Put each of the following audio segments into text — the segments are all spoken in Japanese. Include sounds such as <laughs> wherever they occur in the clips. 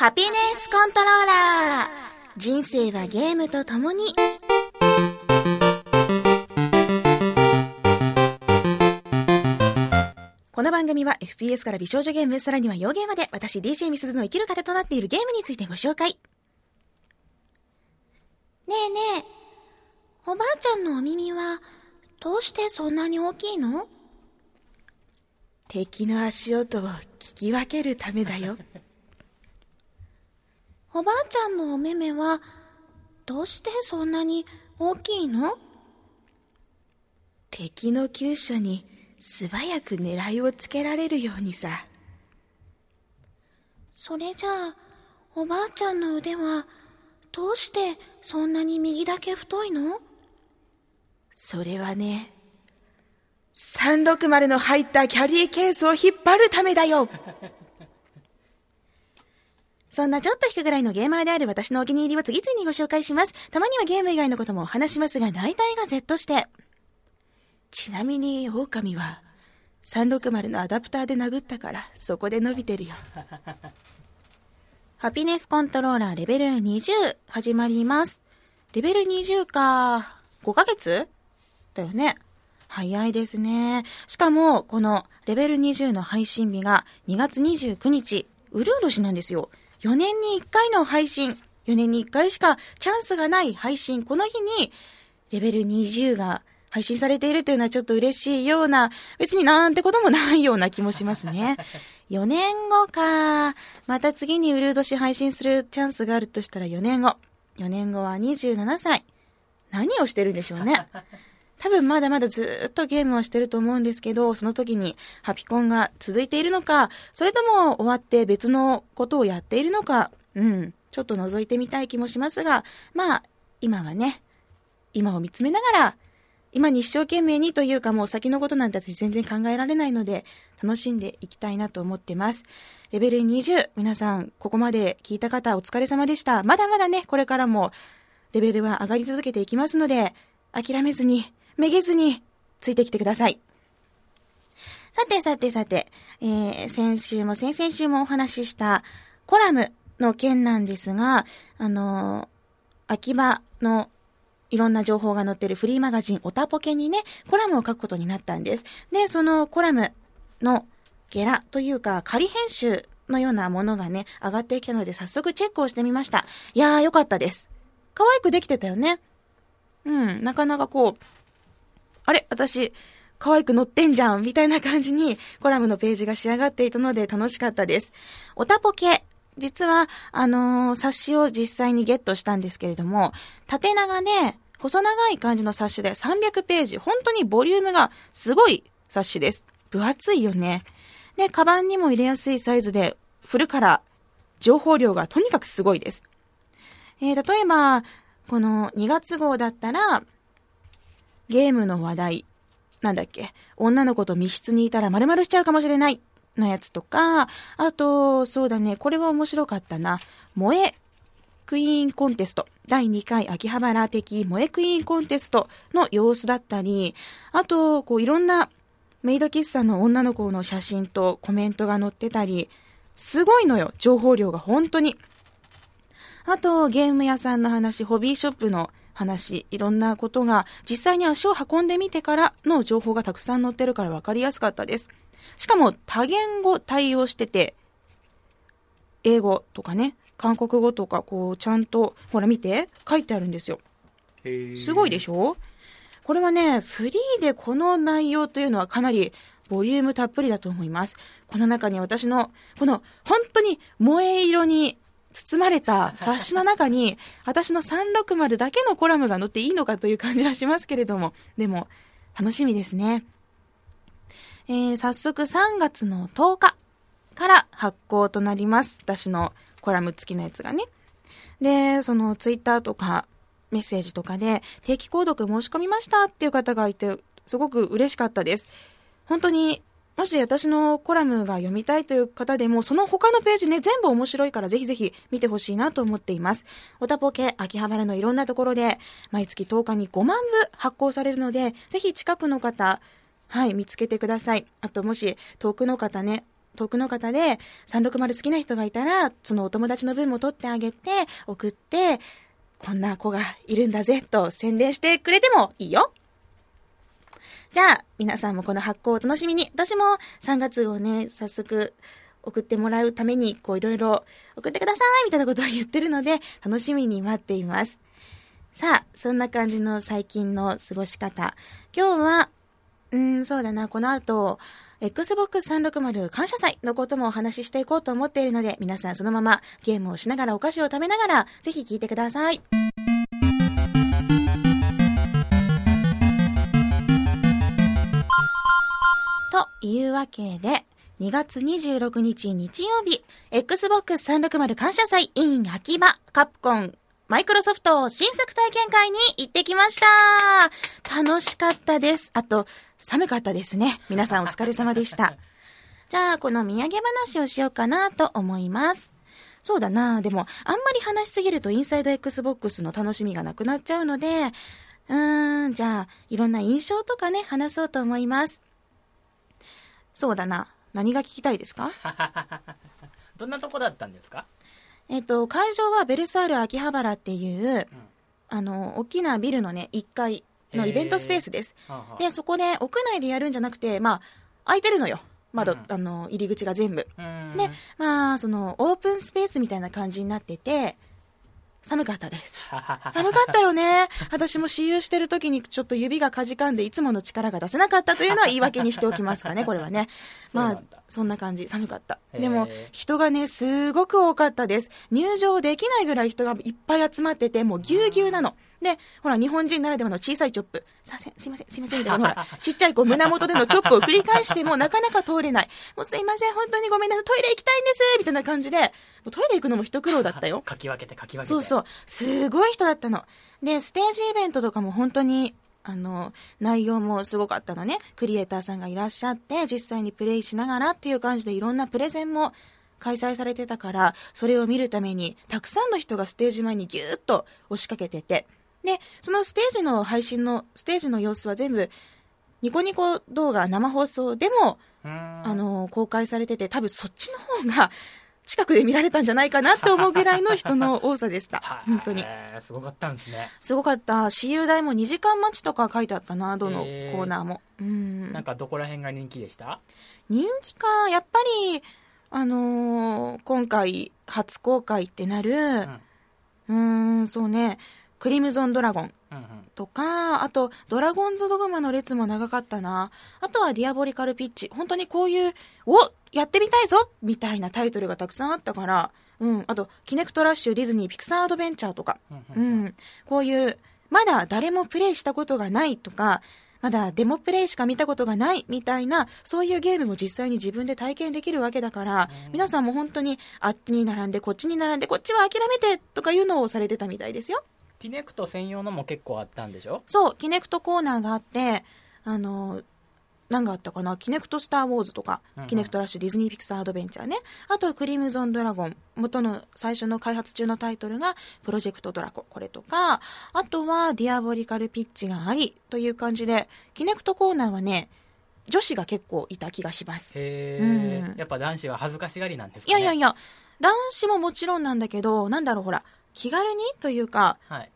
ハピネスコントローラー人生はゲームと共にこの番組は FPS から美少女ゲーム、さらには洋ゲーまで私 DJ ミスズの生きる糧となっているゲームについてご紹介。ねえねえ、おばあちゃんのお耳はどうしてそんなに大きいの？敵の足音を聞き分けるためだよ。おばあちゃんのお目目はどうしてそんなに大きいの？敵の急所に素早く狙いをつけられるようにさ。それじゃあ、おばあちゃんの腕はどうしてそんなに右だけ太いの？それはね、360の入ったキャリーケースを引っ張るためだよ。そんなちょっと引くぐらいのゲーマーである私のお気に入りを次々にご紹介します。たまにはゲーム以外のことも話しますが、大体が Z して。ちなみに、狼は、360のアダプターで殴ったから、そこで伸びてるよ。<laughs> ハピネスコントローラーレベル20始まります。レベル20か、5ヶ月？だよね。早いですね。しかも、このレベル20の配信日が2月29日、うるう年なんですよ。4年に1回の配信。4年に1回しかチャンスがない配信。この日に、レベル20が配信されているというのはちょっと嬉しいような、別になんてこともないような気もしますね。<laughs> 4年後か。また次にウルード氏配信するチャンスがあるとしたら4年後。4年後は27歳。何をしてるんでしょうね。多分まだまだずっとゲームをしてると思うんですけど、その時にハピコンが続いているのか、それとも終わって別のことをやっているのか、うん、ちょっと覗いてみたい気もしますが、まあ、今はね、今を見つめながら、今に一生懸命にというかもう先のことなんて全然考えられないので、楽しんでいきたいなと思ってます。レベル20、皆さん、ここまで聞いた方お疲れ様でした。まだまだね、これからもレベルは上がり続けていきますので、諦めずに、めげずについてきてください。さてさてさて、えー、先週も先々週もお話ししたコラムの件なんですが、あのー、秋葉のいろんな情報が載ってるフリーマガジンオタポケにね、コラムを書くことになったんです。で、そのコラムのゲラというか仮編集のようなものがね、上がってきたので早速チェックをしてみました。いやーよかったです。可愛くできてたよね。うん、なかなかこう、あれ私、可愛く載ってんじゃんみたいな感じにコラムのページが仕上がっていたので楽しかったです。おたぽけ。実は、あのー、冊子を実際にゲットしたんですけれども、縦長で、細長い感じの冊子で300ページ。本当にボリュームがすごい冊子です。分厚いよね。で、カバンにも入れやすいサイズで、振るから、情報量がとにかくすごいです。えー、例えば、この2月号だったら、ゲームの話題、なんだっけ、女の子と密室にいたら丸々しちゃうかもしれない。のやつとか、あと、そうだね、これは面白かったな。萌え。クイーンコンテスト。第2回秋葉原的萌え。クイーンコンテストの様子だったり、あと、こういろんなメイド喫茶の女の子の写真とコメントが載ってたり、すごいのよ、情報量が本当に。あと、ゲーム屋さんの話、ホビーショップの話、いろんなことが実際に足を運んでみてからの情報がたくさん載ってるから分かりやすかったです。しかも多言語対応してて、英語とかね、韓国語とかこうちゃんと、ほら見て、書いてあるんですよ。すごいでしょ？これはね、フリーでこの内容というのはかなりボリュームたっぷりだと思います。この中に私の、この本当に萌え色に包まれた冊子の中に、私の360だけのコラムが載っていいのかという感じはしますけれども、でも、楽しみですね。えー、早速3月の10日から発行となります。私のコラム付きのやつがね。で、そのツイッターとかメッセージとかで定期購読申し込みましたっていう方がいて、すごく嬉しかったです。本当にもし私のコラムが読みたいという方でも、その他のページね、全部面白いからぜひぜひ見てほしいなと思っています。おたぽけ、秋葉原のいろんなところで、毎月10日に5万部発行されるので、ぜひ近くの方、はい、見つけてください。あと、もし遠くの方ね、遠くの方で360好きな人がいたら、そのお友達の分も取ってあげて、送って、こんな子がいるんだぜと宣伝してくれてもいいよ。じゃあ、皆さんもこの発行を楽しみに。私も3月をね、早速送ってもらうために、こういろいろ送ってくださいみたいなことを言ってるので、楽しみに待っています。さあ、そんな感じの最近の過ごし方。今日は、うーん、そうだな、この後、Xbox 360感謝祭のこともお話ししていこうと思っているので、皆さんそのままゲームをしながらお菓子を食べながら、ぜひ聞いてください。いうわけで、2月26日日曜日、Xbox 360感謝祭 in 秋葉カプコンマイクロソフト新作体験会に行ってきました楽しかったです。あと、寒かったですね。皆さんお疲れ様でした。<laughs> じゃあ、この土産話をしようかなと思います。そうだなでも、あんまり話しすぎるとインサイド Xbox の楽しみがなくなっちゃうので、うーん、じゃあ、いろんな印象とかね、話そうと思います。そうだな。何が聞きたいですか？<laughs> どんなとこだったんですか？えっと、会場はベルサール秋葉原っていう、あの、大きなビルのね、1階のイベントスペースです。で、そこで屋内でやるんじゃなくて、まあ、開いてるのよ。窓、うんあの、入り口が全部。うーんで、まあ、その、オープンスペースみたいな感じになってて、寒かったです。寒かったよね。私も私有してる時にちょっと指がかじかんでいつもの力が出せなかったというのは言い訳にしておきますかね、これはね。まあそんな感じ。寒かった。でも、人がね、すごく多かったです。入場できないぐらい人がいっぱい集まってて、もうぎゅうぎゅうなの。で、ほら、日本人ならではの小さいチョップ。させん、すいません、すいません、みたいな。ほら、<laughs> ちっちゃいこう胸元でのチョップを繰り返してもなかなか通れない。もうすいません、本当にごめんなさい、トイレ行きたいんですみたいな感じで、もうトイレ行くのも一苦労だったよ。かき分けてかき分けてそうそう。すごい人だったの。で、ステージイベントとかも本当に、あの、内容もすごかったのね。クリエイターさんがいらっしゃって、実際にプレイしながらっていう感じでいろんなプレゼンも開催されてたから、それを見るために、たくさんの人がステージ前にぎゅーっと押しかけてて、で、そのステージの配信の、ステージの様子は全部、ニコニコ動画生放送でも、あの、公開されてて、多分そっちの方が近くで見られたんじゃないかなって思うぐらいの人の多さでした。<laughs> はい本当に。すごかったんですねすごかった。私有代も2時間待ちとか書いてあったな、どのコへーーナーも。うんなん。かどこら辺が人気でした？人気か、やっぱり、あのー今回初公開ってなる、うんうーん、そうね、クリムゾンドラゴンとか、あと、ドラゴンズドグマの列も長かったな。あとはディアボリカルピッチ。本当にこういう、おやってみたいぞみたいなタイトルがたくさんあったから、うん。あと、キネクトラッシュ、ディズニー、ピクサーアドベンチャーとか、うん。こういう、まだ誰もプレイしたことがないとか、まだデモプレイしか見たことがないみたいな、そういうゲームも実際に自分で体験できるわけだから、皆さんも本当にあっちに並んで、こっちに並んで、こっちは諦めてとかいうのをされてたみたいですよ。キネクト専用のも結構あったんでしょ？そう、キネクトコーナーがあって、あの、何があったかな？キネクトスター・ウォーズとか、うんうんキネクトラッシュディズニーピクサーアドベンチャーね。あと、クリムゾンドラゴン。元の最初の開発中のタイトルが、プロジェクトドラコ。これとか、あとは、ディアボリカルピッチがあり、という感じで、キネクトコーナーはね、女子が結構いた気がします。へうんえやっぱ男子は恥ずかしがりなんですいかね？やいやいや、男子ももちろんなんだけど、なんだろう、ほら、気軽にというか、はい。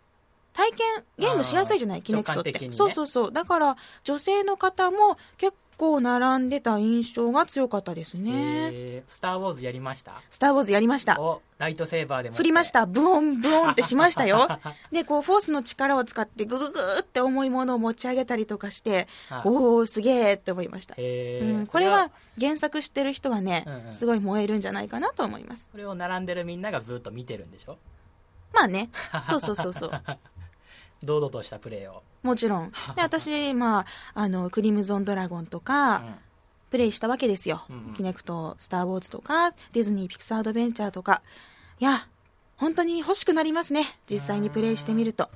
体験ゲームしやすいじゃない？キネクトって、ね。そうそうそう。だから女性の方も結構並んでた印象が強かったですね、スター・ウォーズやりました？スター・ウォーズやりました。おライトセーバーでも振りました。ブオンブオンってしましたよ。<laughs> でこうフォースの力を使ってグググーって重いものを持ち上げたりとかしてはい。おおすげえって思いました、うん、これは原作知ってる人はね、うんうん。すごい燃えるんじゃないかなと思います。それを並んでるみんながずっと見てるんでしょ？まあねそうそうそうそう <laughs> 堂々としたプレーを、もちろんで私 <laughs> まああのクリムゾンドラゴンとか、うんプレイしたわけですよ。うんうんキネクト、スター・ウォーズとか、ディズニー・ピクサー・アドベンチャーとか。いや、本当に欲しくなりますね。実際にプレイしてみると。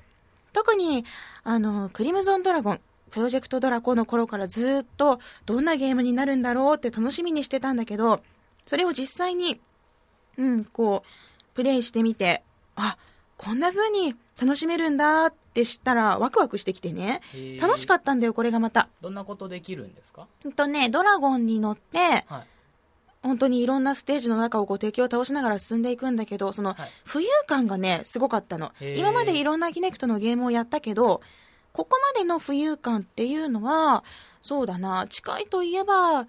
特に、あの、クリムゾン・ドラゴン、プロジェクト・ドラコの頃からずっと、どんなゲームになるんだろうって楽しみにしてたんだけど、それを実際に、うん、こう、プレイしてみて、あ、こんな風に楽しめるんだって知ったらワクワクしてきてね。楽しかったんだよ、これがまた。どんなことできるんですか？ほんとね、ドラゴンに乗って、はい本当にいろんなステージの中をこう敵を倒しながら進んでいくんだけど、そのはい浮遊感がね、すごかったの。今までいろんなキネクトのゲームをやったけど、ここまでの浮遊感っていうのは、そうだな、近いといえば、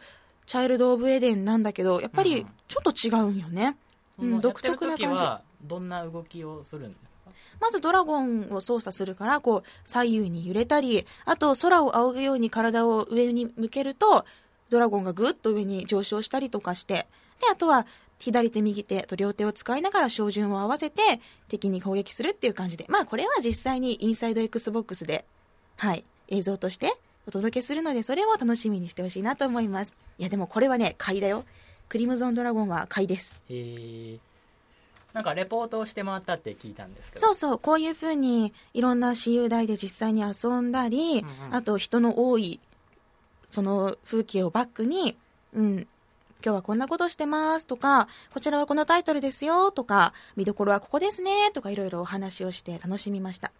チャイルド・オブ・エデンなんだけど、やっぱりうんちょっと違うんよね。うんその独特な感じどんな動きをするんですか？まずドラゴンを操作するから、こう、左右に揺れたり、あと空を仰ぐように体を上に向けると、ドラゴンがぐっと上に上昇したりとかして、で、あとは、左手右手と両手を使いながら照準を合わせて敵に攻撃するっていう感じで。まあこれは実際にインサイド XBOX で、はい、映像としてお届けするのでそれを楽しみにしてほしいなと思います。いやでもこれはね、買いだよ。クリムゾンドラゴンは買いです。えー、なんかレポートをして回ったって聞いたんですけどそうそう、こういう風にいろんな私有台で実際に遊んだり、うんうんあと人の多いその風景をバックに、うん、今日はこんなことしてますとか、こちらはこのタイトルですよとか、見どころはここですねとかいろいろお話をして楽しみました。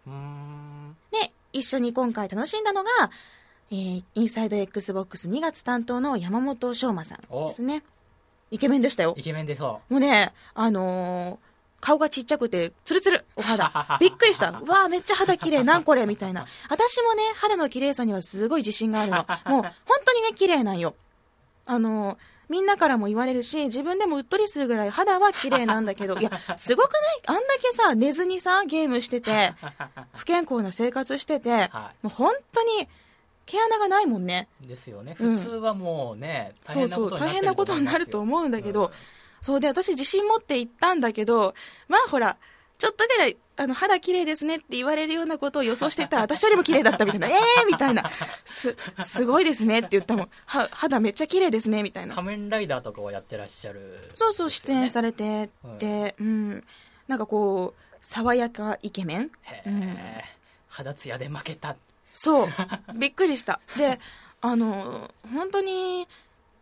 で、一緒に今回楽しんだのが、えー、インサイド XBOX2 月担当の山本昌馬さんですね。イケメンでしたよ。イケメンでそもうね、あのー顔がちっちゃくて、ツルツル、お肌。<laughs> びっくりした。うわあめっちゃ肌綺麗、<laughs> なんこれ、みたいな。私もね、肌の綺麗さにはすごい自信があるの。<laughs> もう、本当にね、綺麗なんよ。あのーみんなからも言われるし、自分でもうっとりするぐらい肌は綺麗なんだけど、いや、すごくない？あんだけさ、寝ずにさ、ゲームしてて、不健康な生活してて、はもう本当に、毛穴がないもんね。いですよね。うん。普通はもうね、う変なそう大変ことになってるなことになると思うんだけど、そう。で私自信持って言ったんだけどまあほらちょっとぐらいあの肌綺麗ですねって言われるようなことを予想してたら <laughs> 私よりも綺麗だったみたいな。ええー、みたいな。すすごいですねって言ったもん。は肌めっちゃ綺麗ですねみたいな。仮面ライダーとかをやってらっしゃる。そうそう出演されれてて、うん。なんかこう爽やかイケメン？へうんえ肌ツヤで負けたそう。<laughs> びっくりした。であの本当に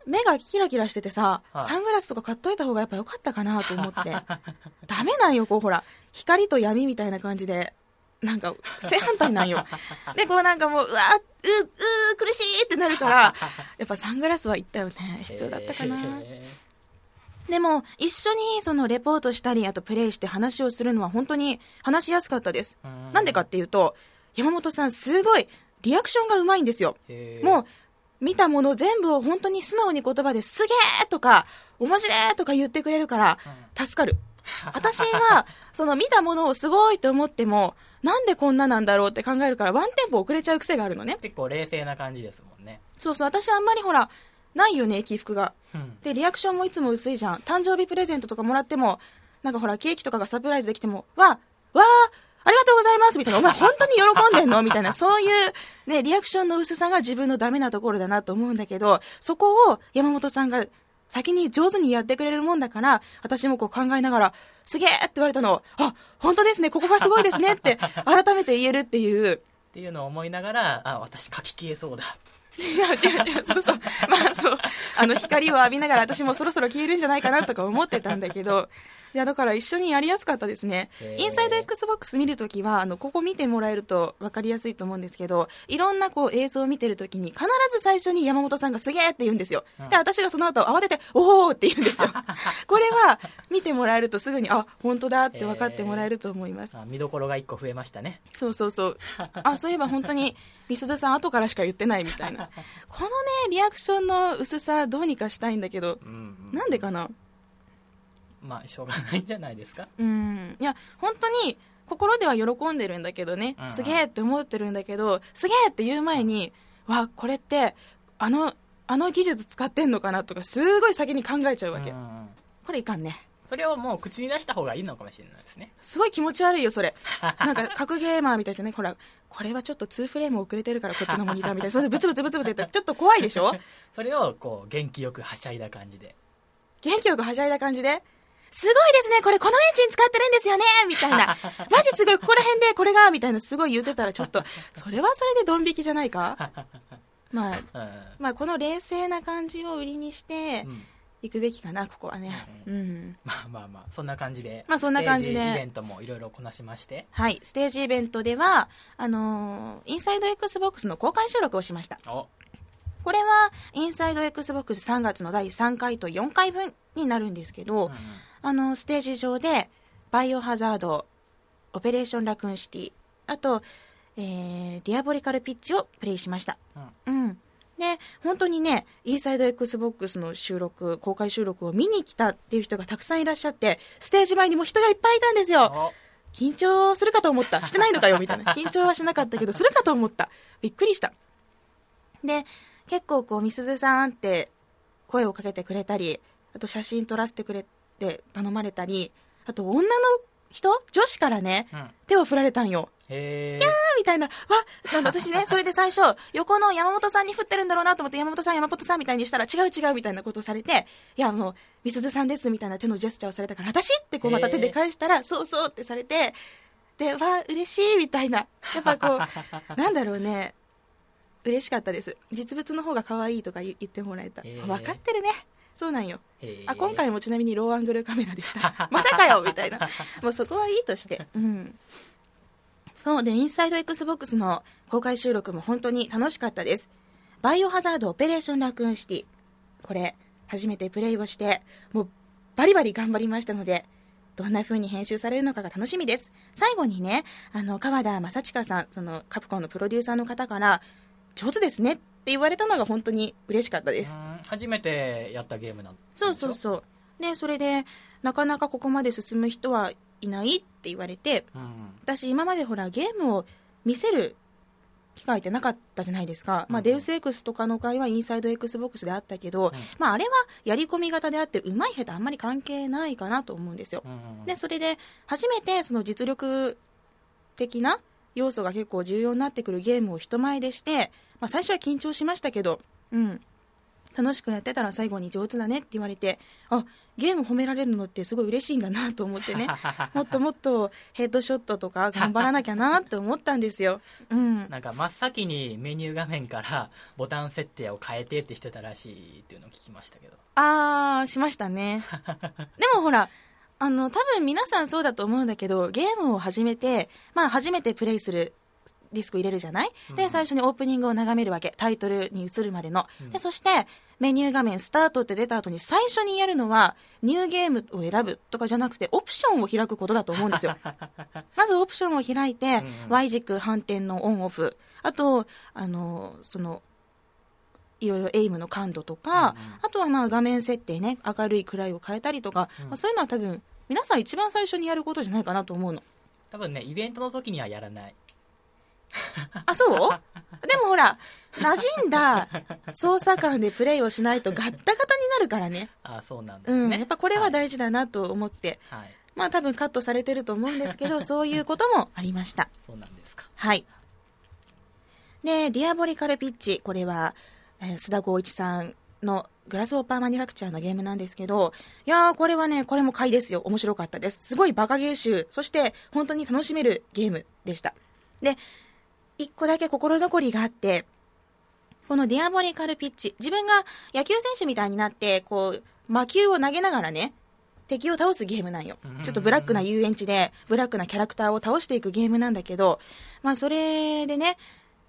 目がキラキラしててさ、はい。サングラスとか買っといた方がやっぱよかったかなと思って。<laughs> ダメなんよこうほら。光と闇みたいな感じで。なんか正反対なんよ。<laughs> でこうなんかもううわううう苦しいってなるからやっぱサングラスは言ったよね必要だったかな。へでも一緒にそのレポートしたりあとプレイして話をするのは本当に話しやすかったです。ーなんでかっていうと山本さんすごいリアクションがうまいんですよもう見たもの全部を本当に素直に言葉ですげーとか面白いとか言ってくれるから助かる。<laughs> 私はその見たものをすごいと思ってもなんでこんななんだろうって考えるからワンテンポ遅れちゃう癖があるのね。結構冷静な感じですもんねそうそう私あんまりほらないよね起伏が。うんでリアクションもいつも薄いじゃん。誕生日プレゼントとかもらってもなんかほらケーキとかがサプライズできてもわわーありがとうございますみたいな。お前本当に喜んでんの？みたいな。そういうね、リアクションの薄さが自分のダメなところだなと思うんだけど、そこを山本さんが先に上手にやってくれるもんだから、私もこう考えながら、すげえって言われたのを、あ、本当ですね、ここがすごいですねって改めて言えるっていう。っていうのを思いながらあ私書き消えそうだいや、違う違う、そうそう。まあそう、あの光を浴びながら私もそろそろ消えるんじゃないかなとか思ってたんだけど、いや、だから一緒にやりやすかったですねインサイド XBOX 見るときは、あの、ここ見てもらえると分かりやすいと思うんですけど、いろんなこう映像を見てるときに必ず最初に山本さんがすげえって言うんですよ。うんで、私がその後慌てて、おおって言うんですよ。<laughs> これは見てもらえるとすぐに、あ、本当だって分かってもらえると思います。あ見どころが1個増えましたねそうそうそう。あ、そういえば本当に、みすずさん後からしか言ってないみたいな。<laughs> このね、リアクションの薄さどうにかしたいんだけど、うんなんでかな？まあしょうがないんじゃないですか？うん。いや、本当に、心では喜んでるんだけどね、うんうんすげえって思ってるんだけど、すげえって言う前に、わ、これって、あの、あの技術使ってんのかなとか、すごい先に考えちゃうわけ。うんうんこれいかんね。それをもう口に出した方がいいのかもしれないですねすごい気持ち悪いよ、それ。<laughs> なんか、格ゲーマーみたいでね、ほら、これはちょっと2フレーム遅れてるから、こっちのモニターみたいな。それでブツブツブツブツ言ったら、<laughs> ちょっと怖いでしょ？それをこう元気よくはしゃいだ感じで元気よくはしゃいだ感じで、すごいですね、これこのエンジン使ってるんですよね、みたいな。<laughs> マジすごい、ここら辺でこれが、みたいなすごい言ってたら、ちょっと、<laughs> それはそれでドン引きじゃないか？まあ、うん。まあ、この冷静な感じを売りにして、うん。行くべきかな、ここはね。ううん。まあまあまあそんな感じで。まあそんな感じで。イベントもいろいろこなしまして。はい、ステージイベントでは、あのーインサイド XBOX の公開収録をしました。お。これは、インサイド XBOX3 月の第3回と4回分になるんですけど、うんうんあの、ステージ上で、バイオハザード、オペレーションラクーンシティ、あと、えー、ディアボリカルピッチをプレイしました。うんうん。で、本当にね、インサイド XBOX の収録、公開収録を見に来たっていう人がたくさんいらっしゃって、ステージ前にも人がいっぱいいたんですよ。お緊張するかと思った。してないのかよ、みたいな。<laughs> 緊張はしなかったけど、するかと思った。びっくりした。で、結構こう、みすずさんって声をかけてくれたり、あと写真撮らせてくれって頼まれたり、あと女の人女子からね、うん手を振られたんよ。へえあーみたいな、わ私ね、それで最初、横の山本さんに振ってるんだろうなと思って、山本さん、山本さんみたいにしたら、違う違うみたいなことをされて、いや、もう、みすずさんですみたいな手のジェスチャーをされたから、私ってこう、また手で返したら、そうそうってされて、で、わ嬉しいみたいな。やっぱこう、<laughs> なんだろうね、嬉しかったです。実物の方が可愛いとか言言ってもらえた。分かってるね。そうなんよ。あ、今回もちなみにローアングルカメラでした。<laughs> またかよみたいな。もうそこはいいとして。うん。そうで、インサイド XBOX の公開収録も本当に楽しかったです。バイオハザードオペレーションラクーンシティ。これ、初めてプレイをして、もうバリバリ頑張りましたので、どんな風に編集されるのかが楽しみです。最後にね、あの、川田将央さん、そのカプコンのプロデューサーの方から、上手ですねって言われたのが本当に嬉しかったです。うん初めてやったゲームなんそうそうそう。で、それで、なかなかここまで進む人はいないって言われて、うんうん私今までほらゲームを見せる機会ってなかったじゃないですか。まあ、うんデウス X とかの回はインサイド XBOX であったけど、まあ、あれはやり込み型であって、うまい下手あんまり関係ないかなと思うんですよ。うんうんで、それで、初めてその実力的な要素が結構重要になってくるゲームを人前でして、まあ、最初は緊張しましたけど、うん。楽しくやってたら最後に上手だねって言われて、あ、ゲーム褒められるのってすごい嬉しいんだなと思ってね、<laughs> もっともっとヘッドショットとか頑張らなきゃなって思ったんですよ。うん。なんか真っ先にメニュー画面から <laughs> ボタン設定を変えてってしてたらしいっていうのを聞きましたけどあー、しましたね。<laughs> でもほら、あの、多分皆さんそうだと思うんだけど、ゲームを始めて、まあ初めてプレイするディスク入れるじゃない？で、うん最初にオープニングを眺めるわけ。タイトルに移るまでの。うんで、そして、メニュー画面スタートって出た後に最初にやるのは、ニューゲームを選ぶとかじゃなくて、オプションを開くことだと思うんですよ。<laughs> まずオプションを開いて、Y 軸反転のオンオフ。あと、あの、その、いろいろエイムの感度とか、うんうんあとはまあ画面設定ね、明るい暗いを変えたりとか、うんまあ、そういうのは多分、皆さん一番最初にやることじゃないかなと思うの。多分ねイベントの時にはやらない <laughs> あ、そう？でもほら、馴染んだ操作感でプレイをしないとガッタガタになるからね。あそうなんですうん。ねやっぱこれは大事だなと思って、はい、はいまあ多分カットされてると思うんですけど、<laughs> そういうこともありました。そうなんですかはい。で、ディアボリカルピッチ、これは、えー須田光一さんのグラスオーパーマニュファクチャーのゲームなんですけど、いやー、これはね、これも買いですよ。面白かったです。すごいバカゲー集、そして本当に楽しめるゲームでした。で、一個だけ心残りがあって、このディアボリカルピッチ、自分が野球選手みたいになって、こう、魔球を投げながらね、敵を倒すゲームなんようん。ちょっとブラックな遊園地で、ブラックなキャラクターを倒していくゲームなんだけど、まあそれでね、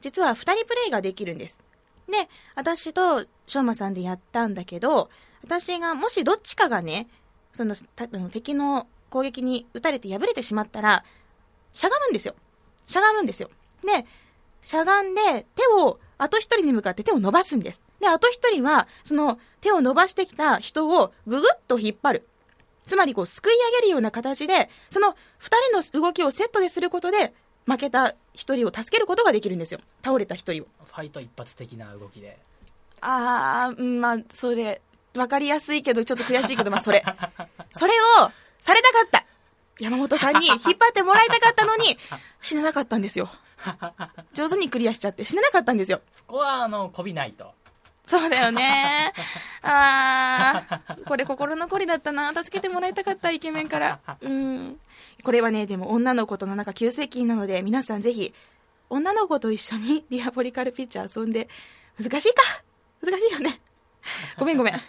実は二人プレイができるんです。で、私としょうまさんでやったんだけど、私がもしどっちかがね、そのたあの敵の攻撃に撃たれて敗れてしまったら、しゃがむんですよ。しゃがむんですよ。で、しゃがんで手を、あと一人に向かって手を伸ばすんです。で、あと一人は、その手を伸ばしてきた人をぐぐっと引っ張る。つまりこう、すくい上げるような形で、その二人の動きをセットですることで、負けた一人を助けることができるんですよ。倒れた一人を。ファイト一発的な動きであー、うんまあ、それ、わかりやすいけど、ちょっと悔しいけど、まあ、それ。<laughs> それを、されたかった。山本さんに引っ張ってもらいたかったのに、死ななかったんですよ。<laughs> 上手にクリアしちゃって、死ななかったんですよ。そこはあのこびないとそうだよね。<laughs> あー、これ心残りだったな。助けてもらいたかった、イケメンから。うん。これはね、でも女の子との中急接近なので、皆さんぜひ、女の子と一緒に <laughs> ディアボリカルピッチャー遊んで、難しいか？難しいよね。ごめんごめん。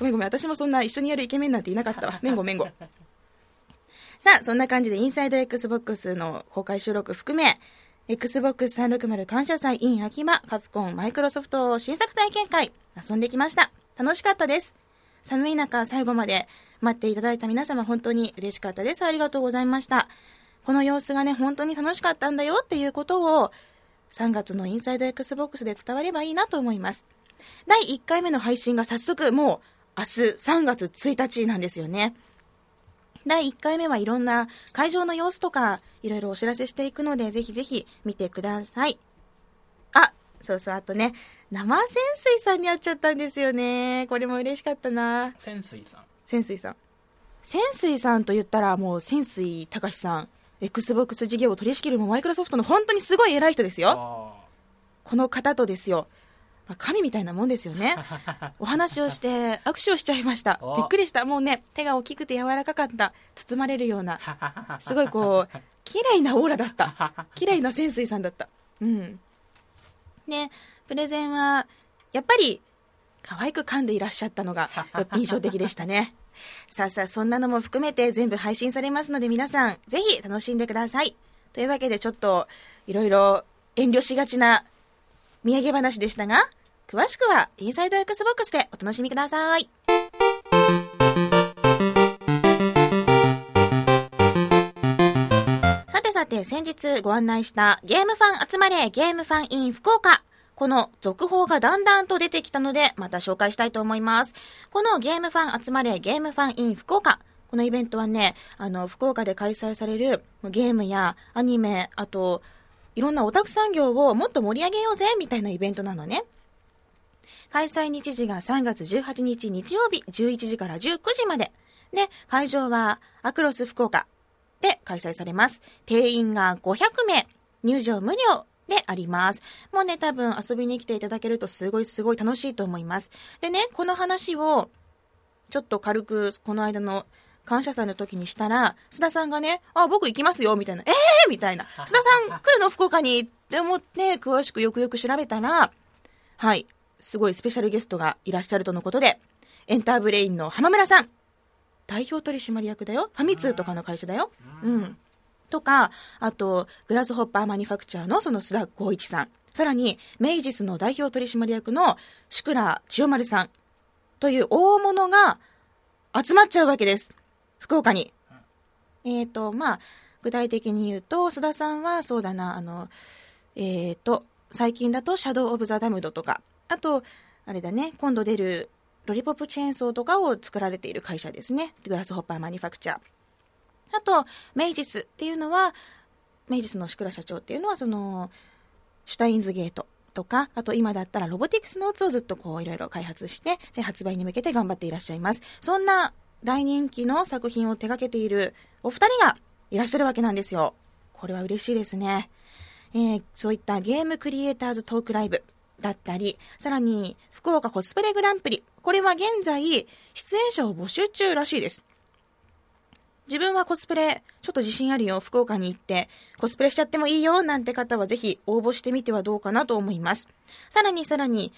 ごめんごめん。私もそんな一緒にやるイケメンなんていなかったわ。めんごめんご。さあ、そんな感じでインサイド XBOX の公開収録含め、Xbox 360感謝祭 in 秋葉カプコンマイクロソフト新作体験会遊んできました。楽しかったです。寒い中最後まで待っていただいた皆様本当に嬉しかったです。ありがとうございました。この様子がね、本当に楽しかったんだよっていうことを3月のインサイド XBOX で伝わればいいなと思います。第1回目の配信が早速もう明日3月1日なんですよね。第1回目はいろんな会場の様子とかいろいろお知らせしていくのでぜひぜひ見てください。あ、そうそう、あとね、生潜水さんに会っちゃったんですよね。これも嬉しかったな。潜水さん潜水さん。潜水さんと言ったらもう潜水隆さん。Xbox 事業を取り仕切るもマイクロソフトの本当にすごい偉い人ですよ。あこの方とですよ。まあ神みたいなもんですよね。<laughs> お話をして握手をしちゃいました。おびっくりした。もうね、手が大きくて柔らかかった。包まれるような。あ <laughs> すごいこう、綺麗なオーラだった。綺麗な潜水さんだった。うん。で、プレゼンは、やっぱり、可愛く噛んでいらっしゃったのが <laughs> 印象的でしたね。さあさあ、そんなのも含めて全部配信されますので皆さん、ぜひ楽しんでください。というわけでちょっと、いろいろ遠慮しがちな土産話でしたが、詳しくはインサイド XBOX でお楽しみください。さてさて、先日ご案内したゲームファン集まれゲームファン in 福岡。この続報がだんだんと出てきたので、また紹介したいと思います。このゲームファン集まれゲームファン in 福岡。このイベントはね、あの、福岡で開催されるゲームやアニメ、あと、いろんなオタク産業をもっと盛り上げようぜ、みたいなイベントなのね。開催日時が3月18日日曜日11時から19時まで。で、会場はアクロス福岡で開催されます。定員が500名、入場無料であります。もうね、多分遊びに来ていただけるとすごいすごい楽しいと思います。でね、この話をちょっと軽くこの間の感謝祭の時にしたら、須田さんがね、あ、僕行きますよ、みたいな、えーみたいな、<laughs> 須田さん来るの？福岡に？って思って、詳しくよくよく調べたら、はい、すごいスペシャルゲストがいらっしゃるとのことで、エンターブレインの浜村さん、代表取締役だよ、ファミ通とかの会社だよ、うん。とか、あと、グラスホッパーマニファクチャーのその須田光一さん、さらに、メイジスの代表取締役のシクラ千代丸さん、という大物が集まっちゃうわけです。福岡に。えっ、と、まあ、具体的に言うと、須田さんは、そうだな、あの、えっ、と、最近だと、シャドウ・オブ・ザ・ダムドとか、あと、あれだね、今度出る、ロリポップチェーンソーとかを作られている会社ですね。グラスホッパーマニファクチャー。あと、メイジスっていうのは、メイジスのシクラ社長っていうのは、その、シュタインズゲートとか、あと今だったらロボティクスノーツをずっとこういろいろ開発して、で、発売に向けて頑張っていらっしゃいます。そんな大人気の作品を手掛けているお二人がいらっしゃるわけなんですよ。これは嬉しいですね。えーそういったゲームクリエイターズトークライブだったり、さらに福岡コスプレグランプリ。これは現在、出演者を募集中らしいです。自分はコスプレ、ちょっと自信あるよ、福岡に行って、コスプレしちゃってもいいよ、なんて方はぜひ応募してみてはどうかなと思います。さらにさらに、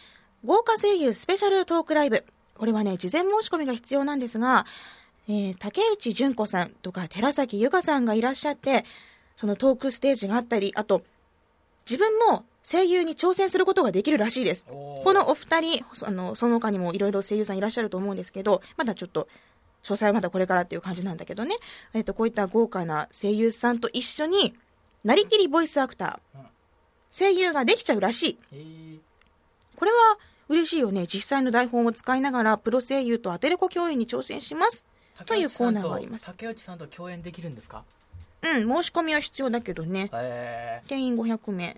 豪華声優スペシャルトークライブ。これはね、事前申し込みが必要なんですが、えー竹内純子さんとか寺崎由香さんがいらっしゃって、そのトークステージがあったり、あと、自分も声優に挑戦することができるらしいです。このお二人、そあの、その他にもいろいろ声優さんいらっしゃると思うんですけど、まだちょっと、詳細はまだこれからっていう感じなんだけどね。えっ、と、こういった豪華な声優さんと一緒に、なりきりボイスアクターうん、声優ができちゃうらしい。えーこれは嬉しいよね。実際の台本を使いながら、プロ声優とアテレコ共演に挑戦します。というコーナーがあります竹内さんと共演できるんですか？うん、申し込みは必要だけどね。え定員500名。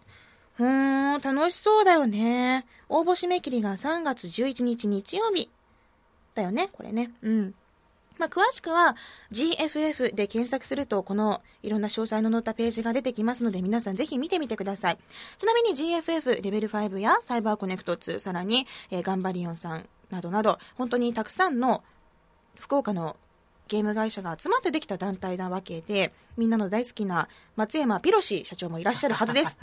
うーん、楽しそうだよね。応募締め切りが3月11日日曜日。だよね、これね。うん。まあ、詳しくは GFF で検索すると、このいろんな詳細の載ったページが出てきますので、皆さんぜひ見てみてください。ちなみに GFF レベル5やサイバーコネクト2、さらに、えーガンバリオンさんなどなど、本当にたくさんの福岡のゲーム会社が集まってできた団体なわけで、みんなの大好きな松山ピロシ社長もいらっしゃるはずです。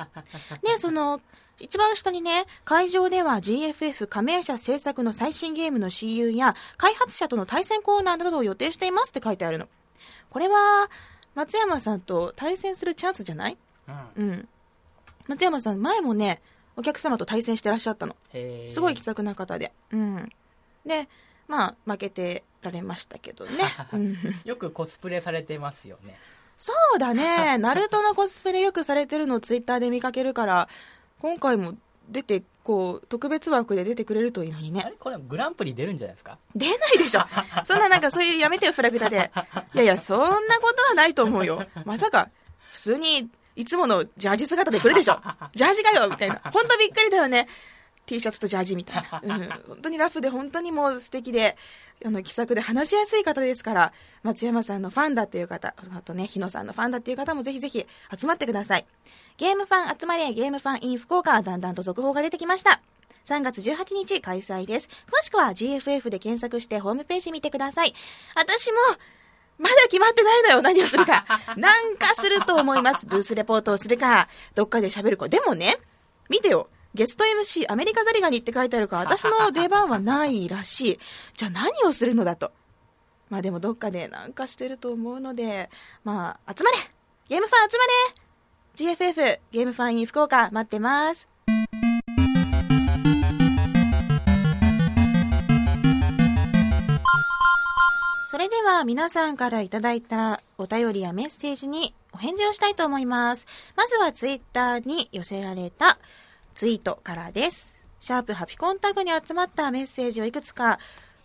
で、<laughs> その、一番下にね、会場では GFF 加盟者制作の最新ゲームの CU や開発者との対戦コーナーなどを予定していますって書いてあるの。これは、松山さんと対戦するチャンスじゃない？ーうんうん。松山さん、前もね、お客様と対戦してらっしゃったの。すごい気さくな方で。うん。で、まあ、負けてられましたけどね。<laughs> うん、よくコスプレされてますよねそうだね。<laughs> ナルトのコスプレよくされてるのをツイッターで見かけるから、今回も出て、こう、特別枠で出てくれるといいのにねあ。れこれグランプリ出るんじゃないですか？出ないでしょ。<laughs> そんななんかそういうやめてよ、フラグ立て。いやいや、そんなことはないと思うよ。まさか、普通に、いつものジャージ姿で来るでしょ。ジャージかよみたいな。ほんとびっくりだよね。T シャツとジャージみたいな。うん。本当にラフで本当にもう素敵で、あの、気さくで話しやすい方ですから、松山さんのファンだっていう方、あとね、日野さんのファンだっていう方もぜひぜひ集まってください。ゲームファン集まりゲームファン in 福岡はだんだんと続報が出てきました。3月18日開催です。詳しくは GFF で検索してホームページ見てください。私も、まだ決まってないのよ、何をするか。<laughs> なんかすると思います。ブースレポートをするか、どっかで喋るか。でもね、見てよ。ゲスト MC アメリカザリガニって書いてあるから、私の出番はないらしい。<laughs> じゃあ何をするのだと。まあでもどっかでなんかしてると思うので、まあ、集まれゲームファン集まれ !GFF ゲームファン in 福岡待ってます。それでは皆さんからいただいたお便りやメッセージにお返事をしたいと思います。まずはツイッターに寄せられたツイートからです。シャープハピコンタグに集まったメッセージをいくつか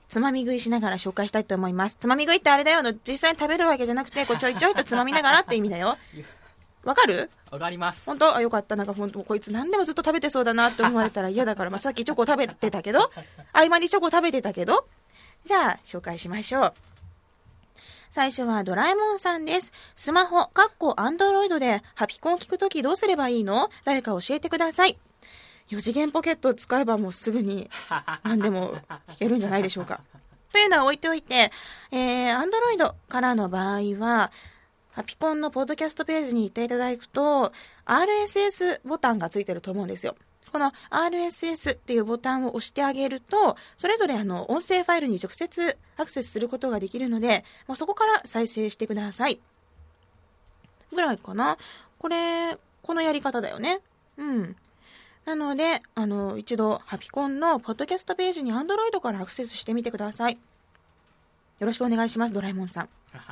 つまみ食いしながら紹介したいと思います。つまみ食いってあれだよあの実際に食べるわけじゃなくて、こうちょいちょいとつまみながらって意味だよ。わかる？わかります本当？あ、よかった。なんか本当こいつ何でもずっと食べてそうだなって思われたら嫌だから、まあ、さっきチョコ食べてたけど、合間にチョコ食べてたけど、じゃあ、紹介しましょう。最初はドラえもんさんです。スマホ、カッコアンドロイドでハピコン聞くときどうすればいいの？誰か教えてください。4次元ポケットを使えばもうすぐに <laughs> 何でも聞けるんじゃないでしょうか。というのは置いておいて、えー、アンドロイドからの場合は、ハピコンのポッドキャストページに行っていただくと、RSS ボタンがついてると思うんですよ。この RSS っていうボタンを押してあげると、それぞれあの音声ファイルに直接アクセスすることができるので、もうそこから再生してください。ぐらいかな。これ、このやり方だよね。うん。なので、あの、一度、ハピコンのポッドキャストページに Android からアクセスしてみてください。よろしくお願いします、ドラえもんさん。<laughs>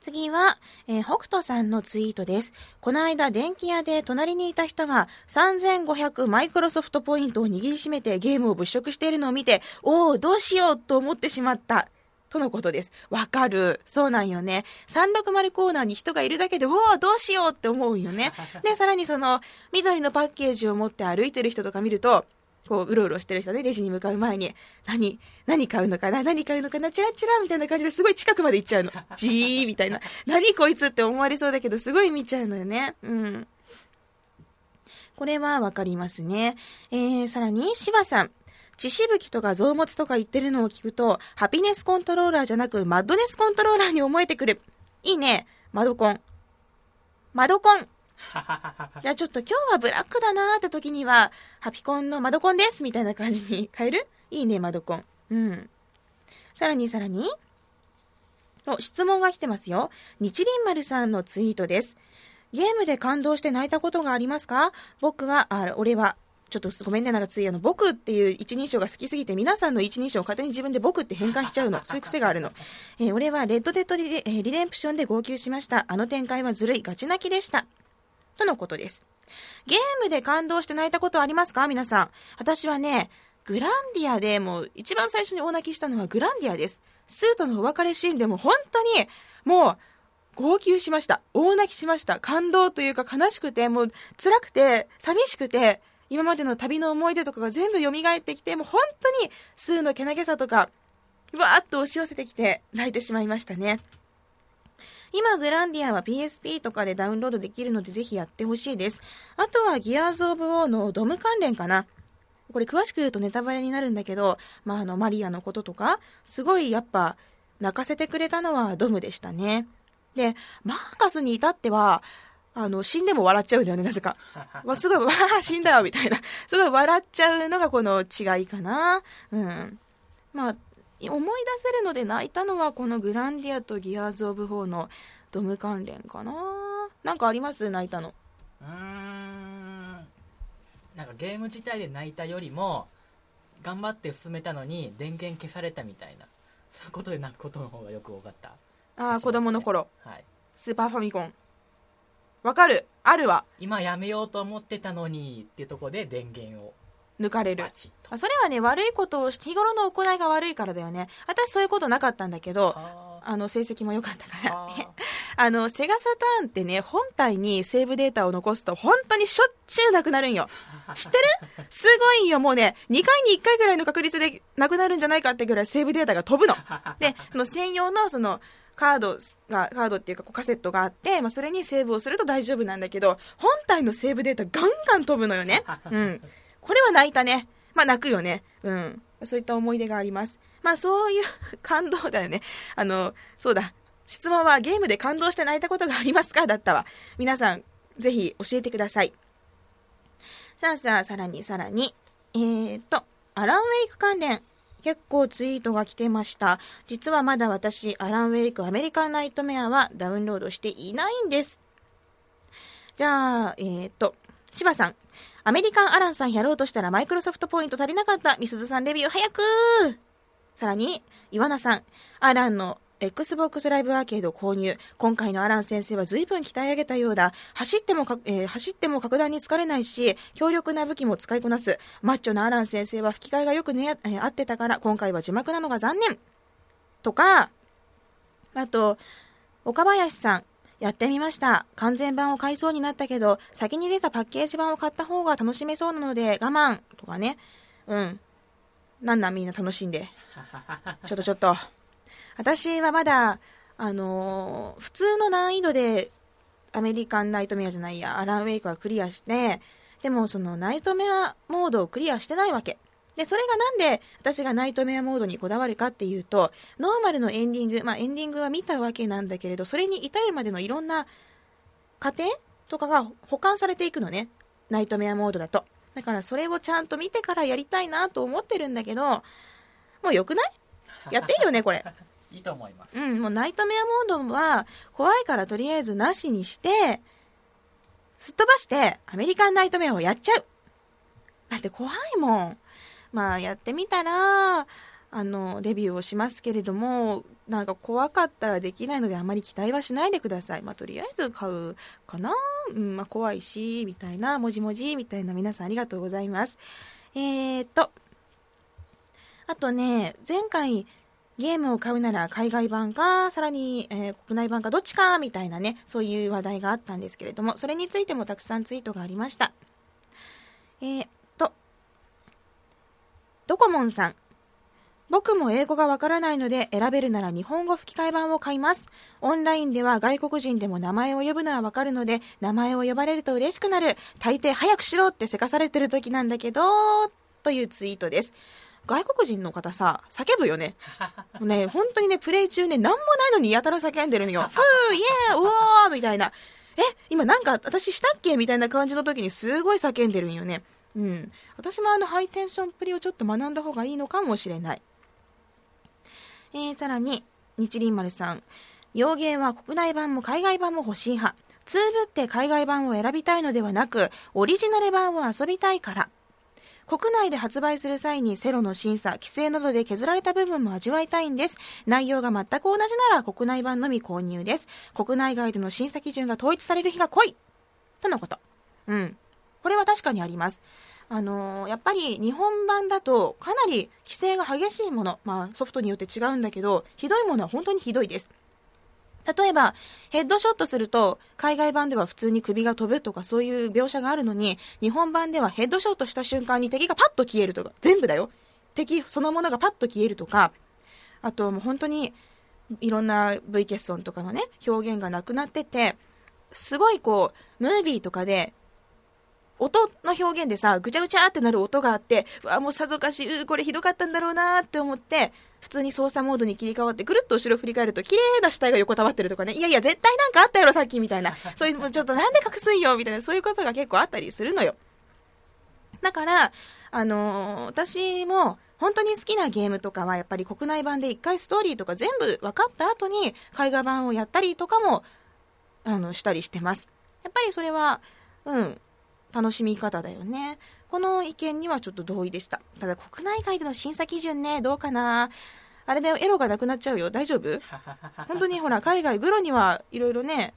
次は、えー、北斗さんのツイートです。この間、電気屋で隣にいた人が3500マイクロソフトポイントを握りしめてゲームを物色しているのを見て、おお、どうしようと思ってしまった。とのことです。わかる。そうなんよね。360コーナーに人がいるだけで、おお、どうしようって思うよね。<laughs> で、さらにその、緑のパッケージを持って歩いてる人とか見ると、こう、うろうろしてる人ね、レジに向かう前に、何、何買うのかな何買うのかなチラチラみたいな感じですごい近くまで行っちゃうの。<laughs> じーみたいな。何こいつって思われそうだけど、すごい見ちゃうのよね。うん。これはわかりますね。えー、さらに、芝さん。血しぶきとか臓物とか言ってるのを聞くと、ハピネスコントローラーじゃなく、マッドネスコントローラーに思えてくる。いいね。マドコン。マドコン。<laughs> じゃあちょっと今日はブラックだなーって時には、ハピコンのマドコンですみたいな感じに変える？いいね、マドコン。うん。さらにさらに、お、質問が来てますよ。日輪丸さんのツイートです。ゲームで感動して泣いたことがありますか？僕は、あ、俺は、ちょっとごめんね、なんかついあの、僕っていう一人称が好きすぎて、皆さんの一人称を勝手に自分で僕って変換しちゃうの。<laughs> そういう癖があるの。えー俺はレッドデッドリレ,、えーリデンプションで号泣しました。あの展開はずるい、ガチ泣きでした。とのことです。ゲームで感動して泣いたことありますか？皆さん。私はね、グランディアでもう一番最初に大泣きしたのはグランディアです。スーとのお別れシーンでも本当にもう号泣しました。大泣きしました。感動というか悲しくて、もう辛くて、寂しくて、今までの旅の思い出とかが全部蘇ってきて、もう本当にスーのけなげさとか、わーっと押し寄せてきて泣いてしまいましたね。今、グランディアは PSP とかでダウンロードできるのでぜひやってほしいです。あとはギアーズ・オブ・ウォーのドム関連かな。これ詳しく言うとネタバレになるんだけど、まあ、あの、マリアのこととか、すごいやっぱ、泣かせてくれたのはドムでしたね。で、マーカスに至っては、あの、死んでも笑っちゃうんだよね、なぜか。<laughs> わすごい、わあ、死んだよ、みたいな。すごい笑っちゃうのがこの違いかな。うん。まあ、思い出せるので泣いたのはこのグランディアとギアーズ・オブ・ウォーのドム関連かな。なんかあります？泣いたの。うーんなんかゲーム自体で泣いたよりも頑張って進めたのに電源消されたみたいなそういうことで泣くことの方がよく多かったああ、子供の頃。はいスーパーファミコン。わかる。あるわ。今やめようと思ってたのにっていうところで電源を抜かれるバ。チッとあそれはね、悪いことをして、日頃の行いが悪いからだよね。私そういうことなかったんだけど、ああの、成績も良かったかーら。あ <laughs> あの、セガサターンってね、本体にセーブデータを残すと本当にしょっちゅうなくなるんよ。<laughs> 知ってる？すごいよ、もうね、2回に1回ぐらいの確率でなくなるんじゃないかってぐらいセーブデータが飛ぶの。<laughs> で、その専用のその、カードが、カードっていうかこうカセットがあって、まあ、それにセーブをすると大丈夫なんだけど、本体のセーブデータガンガン飛ぶのよね。<laughs> うん。これは泣いたね。まあ泣くよね。うん。そういった思い出があります。まあそういう <laughs> 感動だよね。あの、そうだ。質問はゲームで感動して泣いたことがありますか？だったわ。皆さん、ぜひ教えてください。さあさあ、さらにさらに。えーと、アランウェイク関連。結構ツイートが来てました。実はまだ私、アランウェイクアメリカンナイトメアはダウンロードしていないんです。じゃあ、えーと、芝さん。アメリカンアランさんやろうとしたらマイクロソフトポイント足りなかった。みすずさんレビュー早くさらに、岩名さん。アランの Xbox ライブアーケード購入。今回のアラン先生は随分鍛え上げたようだ。走ってもか、えー走っても格段に疲れないし、強力な武器も使いこなす。マッチョなアラン先生は吹き替えがよくね、えー合ってたから、今回は字幕なのが残念。とか、あと、岡林さん。やってみました。完全版を買いそうになったけど、先に出たパッケージ版を買った方が楽しめそうなので我慢。とかね。うん。なんなんみんな楽しんで。<laughs> ちょっとちょっと。私はまだ、あのー普通の難易度で、アメリカンナイトメアじゃないや、アランウェイクはクリアして、でもそのナイトメアモードをクリアしてないわけ。で、それがなんで私がナイトメアモードにこだわるかっていうと、ノーマルのエンディング、まあエンディングは見たわけなんだけれど、それに至るまでのいろんな過程とかが保管されていくのね。ナイトメアモードだと。だからそれをちゃんと見てからやりたいなと思ってるんだけど、もうよくない？やっていいよね、これ。いいと思いますうん、もうナイトメアモードは怖いからとりあえずなしにして、すっ飛ばしてアメリカンナイトメアをやっちゃう。だって怖いもん。まあやってみたら、あの、レビューをしますけれども、なんか怖かったらできないのであまり期待はしないでください。まあとりあえず買うかな。うん、まあ怖いし、みたいな、もじもじ、みたいな皆さんありがとうございます。えーっと、あとね、前回、ゲームを買うなら海外版か、さらに、えー国内版かどっちか、みたいなね、そういう話題があったんですけれども、それについてもたくさんツイートがありました。えーっと、ドコモンさん。僕も英語がわからないので選べるなら日本語吹き替え版を買います。オンラインでは外国人でも名前を呼ぶのはわかるので、名前を呼ばれると嬉しくなる。大抵早くしろってせかされてる時なんだけど、というツイートです。外国人の方さ、叫ぶよね。ね、本当にね、プレイ中ね、なんもないのにやたら叫んでるのよ。<laughs> ふー、イエー、うおーみたいな。え、今なんか私したっけみたいな感じの時にすごい叫んでるんよね。うん。私もあのハイテンションっぷりをちょっと学んだ方がいいのかもしれない。えー、さらに、日輪丸さん。洋芸は国内版も海外版も欲しい派。つぶって海外版を選びたいのではなく、オリジナル版を遊びたいから。国内で発売する際にセロの審査、規制などで削られた部分も味わいたいんです。内容が全く同じなら国内版のみ購入です。国内外での審査基準が統一される日が来いとのこと。うん。これは確かにあります。あのーやっぱり日本版だとかなり規制が激しいもの、まあソフトによって違うんだけど、ひどいものは本当にひどいです。例えば、ヘッドショットすると、海外版では普通に首が飛ぶとかそういう描写があるのに、日本版ではヘッドショットした瞬間に敵がパッと消えるとか、全部だよ。敵そのものがパッと消えるとか、あともう本当に、いろんな V 欠損とかのね、表現がなくなってて、すごいこう、ムービーとかで、音の表現でさ、ぐちゃぐちゃってなる音があって、うわ、もうさぞかし、うーこれひどかったんだろうなーって思って、普通に操作モードに切り替わって、ぐるっと後ろ振り返ると、綺麗な死体が横たわってるとかね、いやいや、絶対なんかあったやろ、さっき、みたいな。<laughs> そういう、もうちょっとなんで隠すんよ、みたいな、そういうことが結構あったりするのよ。だから、あのー私も、本当に好きなゲームとかは、やっぱり国内版で一回ストーリーとか全部分かった後に、海外版をやったりとかも、あの、したりしてます。やっぱりそれは、うん、楽しみ方だよね。この意見にはちょっと同意でした。ただ国内外での審査基準ね、どうかなあれだよ、エロがなくなっちゃうよ。大丈夫？<laughs> 本当にほら、海外、グロにはいろいろね、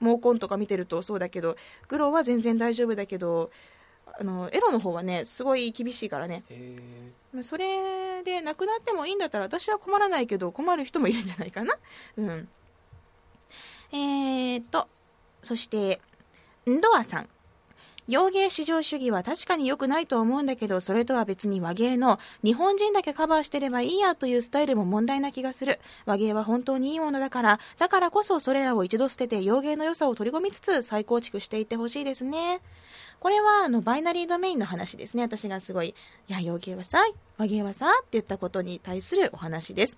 毛根とか見てるとそうだけど、グロは全然大丈夫だけど、あの、エロの方はね、すごい厳しいからね。それでなくなってもいいんだったら私は困らないけど困る人もいるんじゃないかな。うん。えーっと、そして、んどあさん。洋芸至上主義は確かに良くないと思うんだけど、それとは別に和芸の日本人だけカバーしてればいいやというスタイルも問題な気がする。和芸は本当にいいものだから、だからこそそれらを一度捨てて洋芸の良さを取り込みつつ再構築していってほしいですね。これはあのバイナリードメインの話ですね。私がすごい、いや、洋芸はさ、和芸はさって言ったことに対するお話です。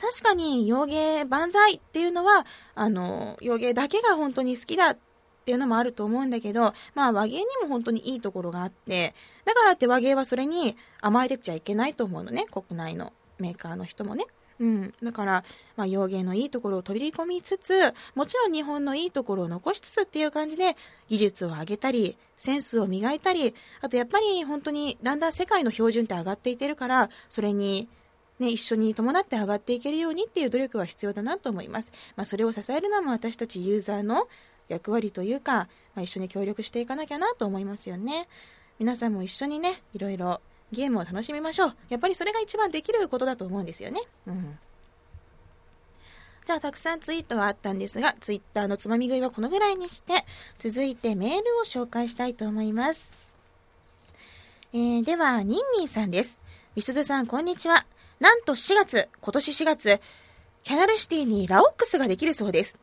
確かに洋芸万歳っていうのは、あの、洋芸だけが本当に好きだっっていうのもあると思うんだけど、まあ和芸にも本当にいいところがあって、だからって和芸はそれに甘えてちゃいけないと思うのね、国内のメーカーの人もね。うん。だから、まあ洋芸のいいところを取り込みつつ、もちろん日本のいいところを残しつつっていう感じで、技術を上げたり、センスを磨いたり、あとやっぱり本当にだんだん世界の標準って上がっていってるから、それにね、一緒に伴って上がっていけるようにっていう努力は必要だなと思います。まあ、それを支えるのも私たちユーザーの役割というか、まあ、一緒に協力していかなきゃなと思いますよね。皆さんも一緒にね、いろいろゲームを楽しみましょう。やっぱりそれが一番できることだと思うんですよね。うん。じゃあ、たくさんツイートはあったんですが、ツイッターのつまみ食いはこのぐらいにして、続いてメールを紹介したいと思います。えー、では、ニンニンさんです。みすずさん、こんにちは。なんと4月、今年4月、キャナルシティにラオックスができるそうです。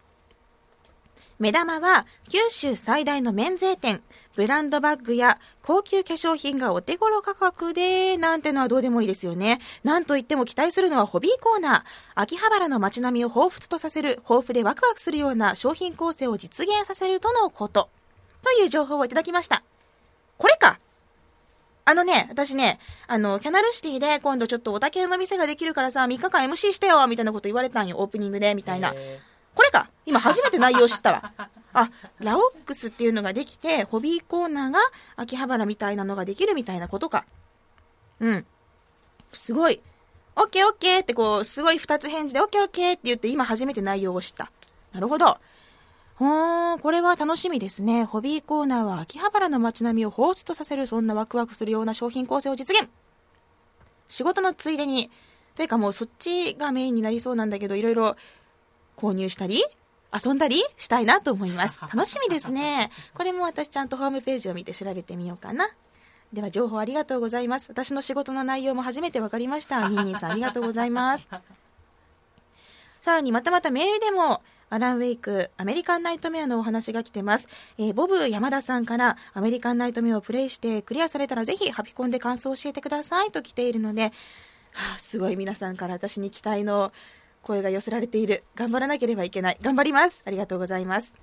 目玉は、九州最大の免税店、ブランドバッグや高級化粧品がお手頃価格で、なんてのはどうでもいいですよね。なんといっても期待するのはホビーコーナー。秋葉原の街並みを彷彿とさせる、豊富でワクワクするような商品構成を実現させるとのこと。という情報をいただきました。これかあのね、私ね、あの、キャナルシティで今度ちょっとおたけの店ができるからさ、3日間 MC してよみたいなこと言われたんよ、オープニングで、みたいな。これか今初めて内容知ったわ。<laughs> あ、ラオックスっていうのができて、ホビーコーナーが秋葉原みたいなのができるみたいなことか。うん。すごい。オッケーオッケーってこう、すごい二つ返事でオッケーオッケーって言って今初めて内容を知った。なるほど。ほーん、これは楽しみですね。ホビーコーナーは秋葉原の街並みを彷彿とさせる、そんなワクワクするような商品構成を実現。仕事のついでに、というかもうそっちがメインになりそうなんだけど、いろいろ購入したり、遊んだりしたいなと思います。<laughs> 楽しみですね。これも私ちゃんとホームページを見て調べてみようかな。では情報ありがとうございます。私の仕事の内容も初めて分かりました。ニンニンさんありがとうございます。<laughs> さらにまたまたメールでも、アラン・ウェイク、アメリカンナイトメアのお話が来てます。えーボブ山田さんから、アメリカンナイトメアをプレイしてクリアされたらぜひハピコンで感想を教えてくださいと来ているので、はあ、すごい皆さんから私に期待の声が寄せられている。頑張らなければいけない。頑張ります。ありがとうございます。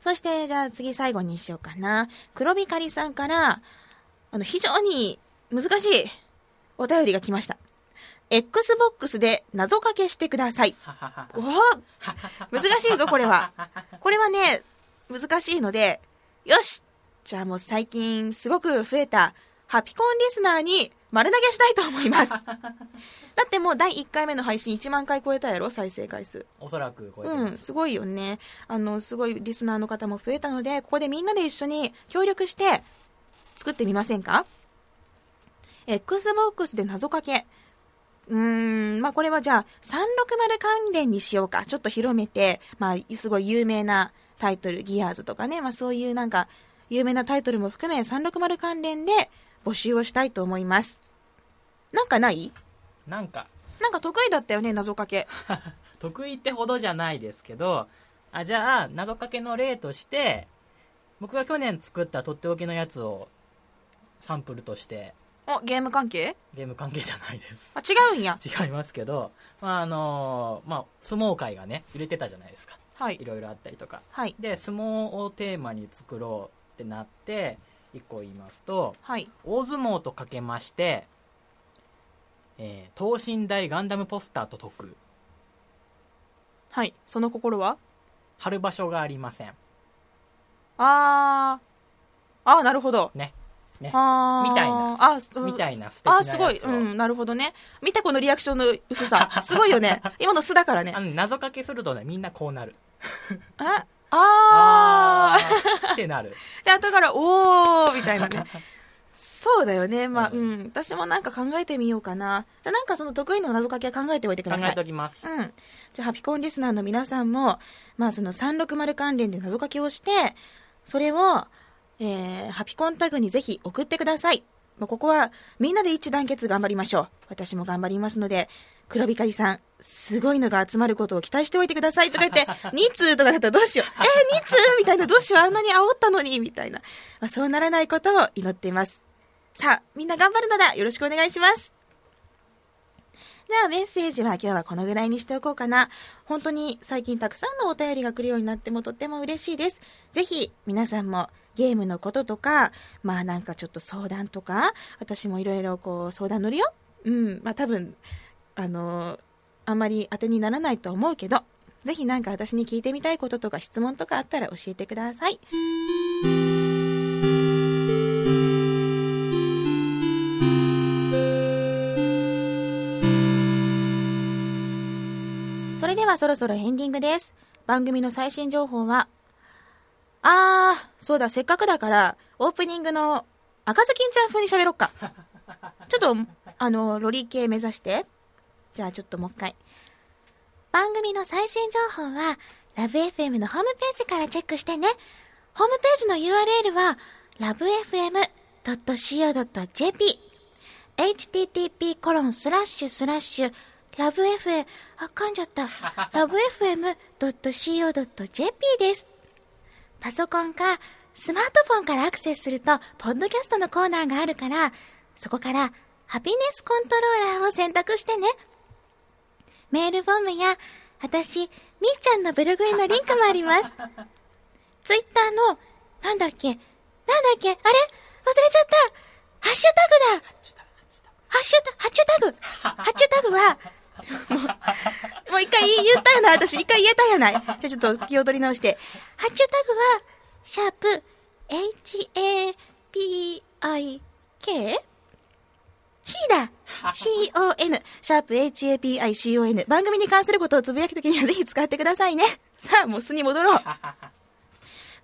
そして、じゃあ次最後にしようかな。黒光さんから、あの、非常に難しいお便りが来ました。Xbox で謎かけしてください。お難しいぞ、これは。これはね、難しいので、よしじゃあもう最近すごく増えたハピコンリスナーに丸投げしたいと思います。<laughs> だってもう第1回目の配信1万回超えたやろ？再生回数。おそらくこれうん、すごいよね。あの、すごいリスナーの方も増えたので、ここでみんなで一緒に協力して作ってみませんか ?Xbox で謎かけ。うーん、まあこれはじゃあ360関連にしようか。ちょっと広めて、まあすごい有名なタイトル、ギアーズとかね、まあそういうなんか有名なタイトルも含め360関連で募集をしたいと思います。なんかない？なんかなんか得意だったよね、謎かけ。<laughs> 得意ってほどじゃないですけどあじゃあ謎かけの例として僕が去年作ったとっておきのやつをサンプルとしてお、ゲーム関係？ゲーム関係じゃないですあ、違うんや。<laughs> 違いますけど、まああのまあ、相撲界がね売れてたじゃないですかはいい。ろいろあったりとかはい。で相撲をテーマに作ろうってなって1個言いますとはい。大相撲とかけまして、えー等身大ガンダムポスターと解くはい。その心は？貼る場所がありませんあー。ああ、なるほど。ね。ね。みたいなあみたいな素敵なあすごい。うん、なるほどね。見たこのリアクションの薄さ。<laughs> すごいよね。今の素だからねあ。の謎かけするとね、みんなこうなる。<laughs> あ、あー。ーってなる。<laughs> で、後から、おーみたいなね。そうだよね。まあ、うん。私もなんか考えてみようかな。じゃあなんかその得意の謎かけは考えておいてください考えて。おきます。うん。じゃあ、ハピコンリスナーの皆さんも、まあ、その360関連で謎かけをして、それを、えー、ハピコンタグにぜひ送ってください。まあ、ここは、みんなで一致団結頑張りましょう。私も頑張りますので、黒光さん、すごいのが集まることを期待しておいてくださいとか言って、<laughs> 2通とかだったらどうしよう。えー、2通みたいな、どうしよう、あんなに煽ったのに、みたいな。まあ、そうならないことを祈っています。さあ、みんな頑張るのだ。よろしくお願いします。ではメッセージは今日はこのぐらいにしておこうかな。本当に最近たくさんのお便りが来るようになってもとっても嬉しいです。ぜひ皆さんもゲームのこととか、まあなんかちょっと相談とか、私もいろいろこう相談乗るよ。うん、まあ多分、あのあんまり当てにならないと思うけど、ぜひなんか私に聞いてみたいこととか質問とかあったら教えてください。はそろそろエンディングです。番組の最新情報は、あー、そうだ、せっかくだから、オープニングの赤ずきんちゃん風に喋ろっか。<laughs> ちょっと、あの、ロリ系目指して。じゃあちょっともう一回。番組の最新情報は、ラブ f m のホームページからチェックしてね。ホームページの URL は、lovefm.co.jp http コロンスラッシュスラッシュ lovefm あかんじゃった。<laughs> lovefm.co.jp です。パソコンかスマートフォンからアクセスするとポッドキャストのコーナーがあるからそこからハピネスコントローラーを選択してね。メールフォームや私みーちゃんのブログへのリンクもあります。<laughs> ツイッターのなんだっけ？なんだっけ？あれ？忘れちゃった。ハッシュタグだ。ハッシュタ、ハッシュタグ。ハッシュタグは、<laughs> もう、一回言ったよない、私。一回言えたやない。じゃあちょっと気を取り直して。ハッシュタグは、シャープ、H-A-P-I-K? C だ !C-O-N。シャープ H-A-P-I-C-O-N。番組に関することをつぶやくときにはぜひ使ってくださいね。さあ、もう素に戻ろう。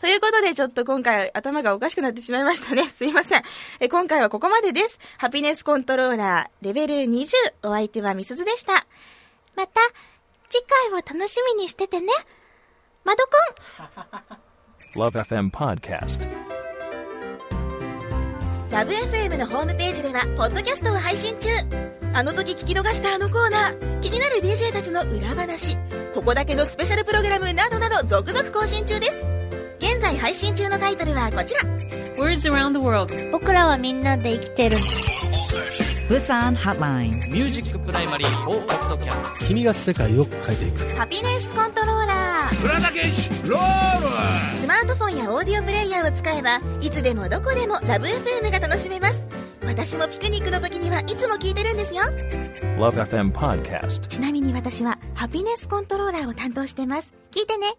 ということで、ちょっと今回頭がおかしくなってしまいましたね。<laughs> すいません。え今回はここまでです。ハピネスコントローラーレベル20。お相手はみすずでした。また、次回を楽しみにしててね。マドコン Love FM Podcast. ラブ f m のホームページでは、ポッドキャストを配信中。あの時聞き逃したあのコーナー、気になる DJ たちの裏話、ここだけのスペシャルプログラムなどなど続々更新中です。現在配信中のタイトルはこちら。Words around the world. 僕らはみんなで生きてる Busan Hotline. ミュージックプライマリー4ポッドキャスト。君が世界を変えていくハピネスコントローラー。スマートフォンやオーディオプレイヤーを使えば、いつでもどこでもラブ FM が楽しめます。私もピクニックの時にはいつも聞いてるんですよ。Love FM Podcast. ちなみに私はハピネスコントローラーを担当してます。聞いてね。